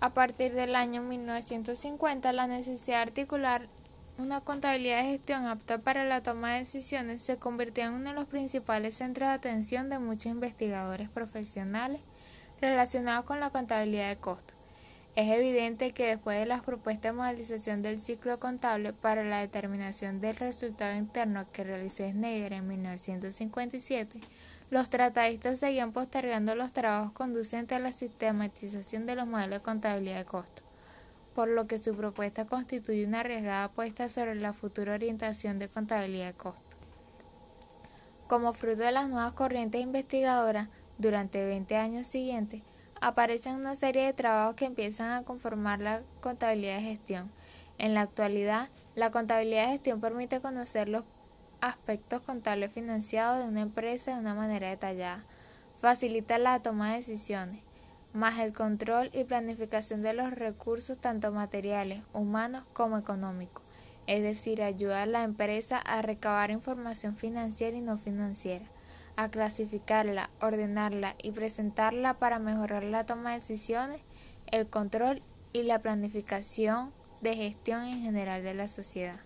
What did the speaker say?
A partir del año 1950, la necesidad de articular una contabilidad de gestión apta para la toma de decisiones se convirtió en uno de los principales centros de atención de muchos investigadores profesionales relacionados con la contabilidad de costos. Es evidente que después de las propuestas de modelización del ciclo contable para la determinación del resultado interno que realizó Schneider en 1957, los tratadistas seguían postergando los trabajos conducentes a la sistematización de los modelos de contabilidad de costos, por lo que su propuesta constituye una arriesgada apuesta sobre la futura orientación de contabilidad de costos. Como fruto de las nuevas corrientes investigadoras, durante 20 años siguientes, aparecen una serie de trabajos que empiezan a conformar la contabilidad de gestión. En la actualidad, la contabilidad de gestión permite conocer los aspectos contables financiados de una empresa de una manera detallada, facilita la toma de decisiones, más el control y planificación de los recursos tanto materiales, humanos como económicos, es decir, ayuda a la empresa a recabar información financiera y no financiera, a clasificarla, ordenarla y presentarla para mejorar la toma de decisiones, el control y la planificación de gestión en general de la sociedad.